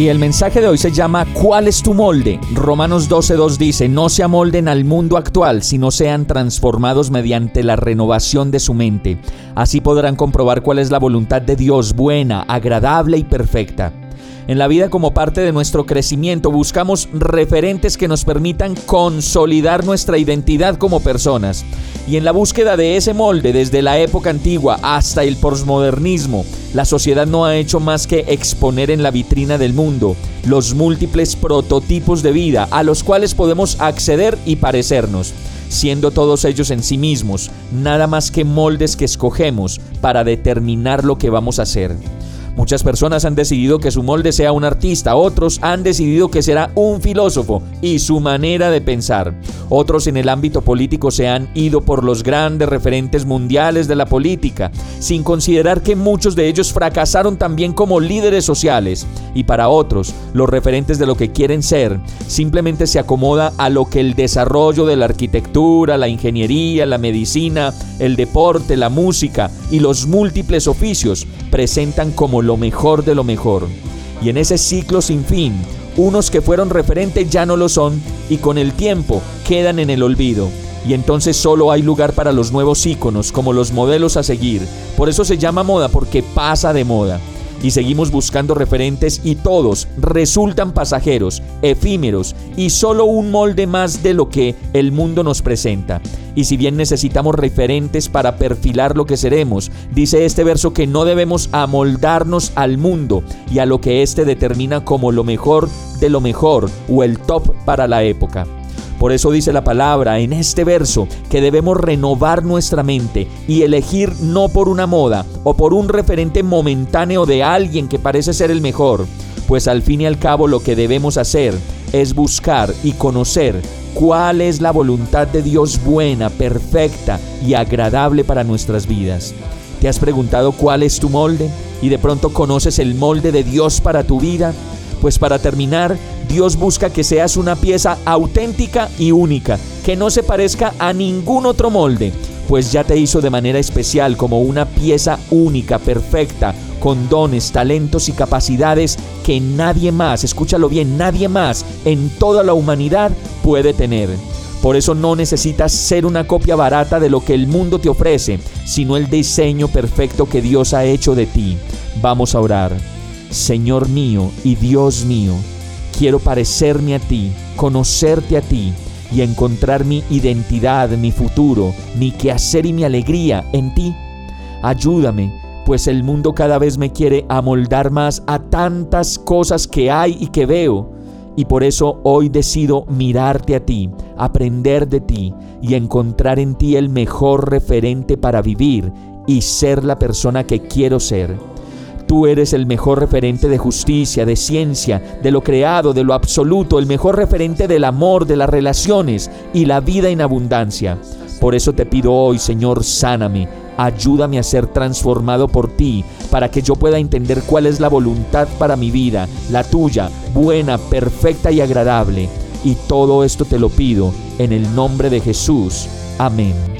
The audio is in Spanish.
Y el mensaje de hoy se llama ¿Cuál es tu molde? Romanos 12.2 dice, no se amolden al mundo actual, sino sean transformados mediante la renovación de su mente. Así podrán comprobar cuál es la voluntad de Dios buena, agradable y perfecta. En la vida como parte de nuestro crecimiento buscamos referentes que nos permitan consolidar nuestra identidad como personas. Y en la búsqueda de ese molde desde la época antigua hasta el posmodernismo, la sociedad no ha hecho más que exponer en la vitrina del mundo los múltiples prototipos de vida a los cuales podemos acceder y parecernos siendo todos ellos en sí mismos nada más que moldes que escogemos para determinar lo que vamos a hacer. Muchas personas han decidido que su molde sea un artista, otros han decidido que será un filósofo y su manera de pensar. Otros en el ámbito político se han ido por los grandes referentes mundiales de la política, sin considerar que muchos de ellos fracasaron también como líderes sociales. Y para otros, los referentes de lo que quieren ser simplemente se acomoda a lo que el desarrollo de la arquitectura, la ingeniería, la medicina, el deporte, la música y los múltiples oficios presentan como lo mejor de lo mejor. Y en ese ciclo sin fin, unos que fueron referentes ya no lo son y con el tiempo quedan en el olvido. Y entonces solo hay lugar para los nuevos íconos como los modelos a seguir. Por eso se llama moda porque pasa de moda y seguimos buscando referentes y todos resultan pasajeros, efímeros y solo un molde más de lo que el mundo nos presenta. Y si bien necesitamos referentes para perfilar lo que seremos, dice este verso que no debemos amoldarnos al mundo y a lo que éste determina como lo mejor de lo mejor o el top para la época. Por eso dice la palabra en este verso que debemos renovar nuestra mente y elegir no por una moda o por un referente momentáneo de alguien que parece ser el mejor, pues al fin y al cabo lo que debemos hacer es buscar y conocer cuál es la voluntad de Dios buena, perfecta y agradable para nuestras vidas. ¿Te has preguntado cuál es tu molde? ¿Y de pronto conoces el molde de Dios para tu vida? Pues para terminar, Dios busca que seas una pieza auténtica y única, que no se parezca a ningún otro molde, pues ya te hizo de manera especial como una pieza única, perfecta, con dones, talentos y capacidades que nadie más, escúchalo bien, nadie más en toda la humanidad puede tener. Por eso no necesitas ser una copia barata de lo que el mundo te ofrece, sino el diseño perfecto que Dios ha hecho de ti. Vamos a orar. Señor mío y Dios mío, quiero parecerme a ti, conocerte a ti y encontrar mi identidad, mi futuro, mi quehacer y mi alegría en ti. Ayúdame, pues el mundo cada vez me quiere amoldar más a tantas cosas que hay y que veo. Y por eso hoy decido mirarte a ti, aprender de ti y encontrar en ti el mejor referente para vivir y ser la persona que quiero ser. Tú eres el mejor referente de justicia, de ciencia, de lo creado, de lo absoluto, el mejor referente del amor, de las relaciones y la vida en abundancia. Por eso te pido hoy, Señor, sáname, ayúdame a ser transformado por ti, para que yo pueda entender cuál es la voluntad para mi vida, la tuya, buena, perfecta y agradable. Y todo esto te lo pido en el nombre de Jesús. Amén.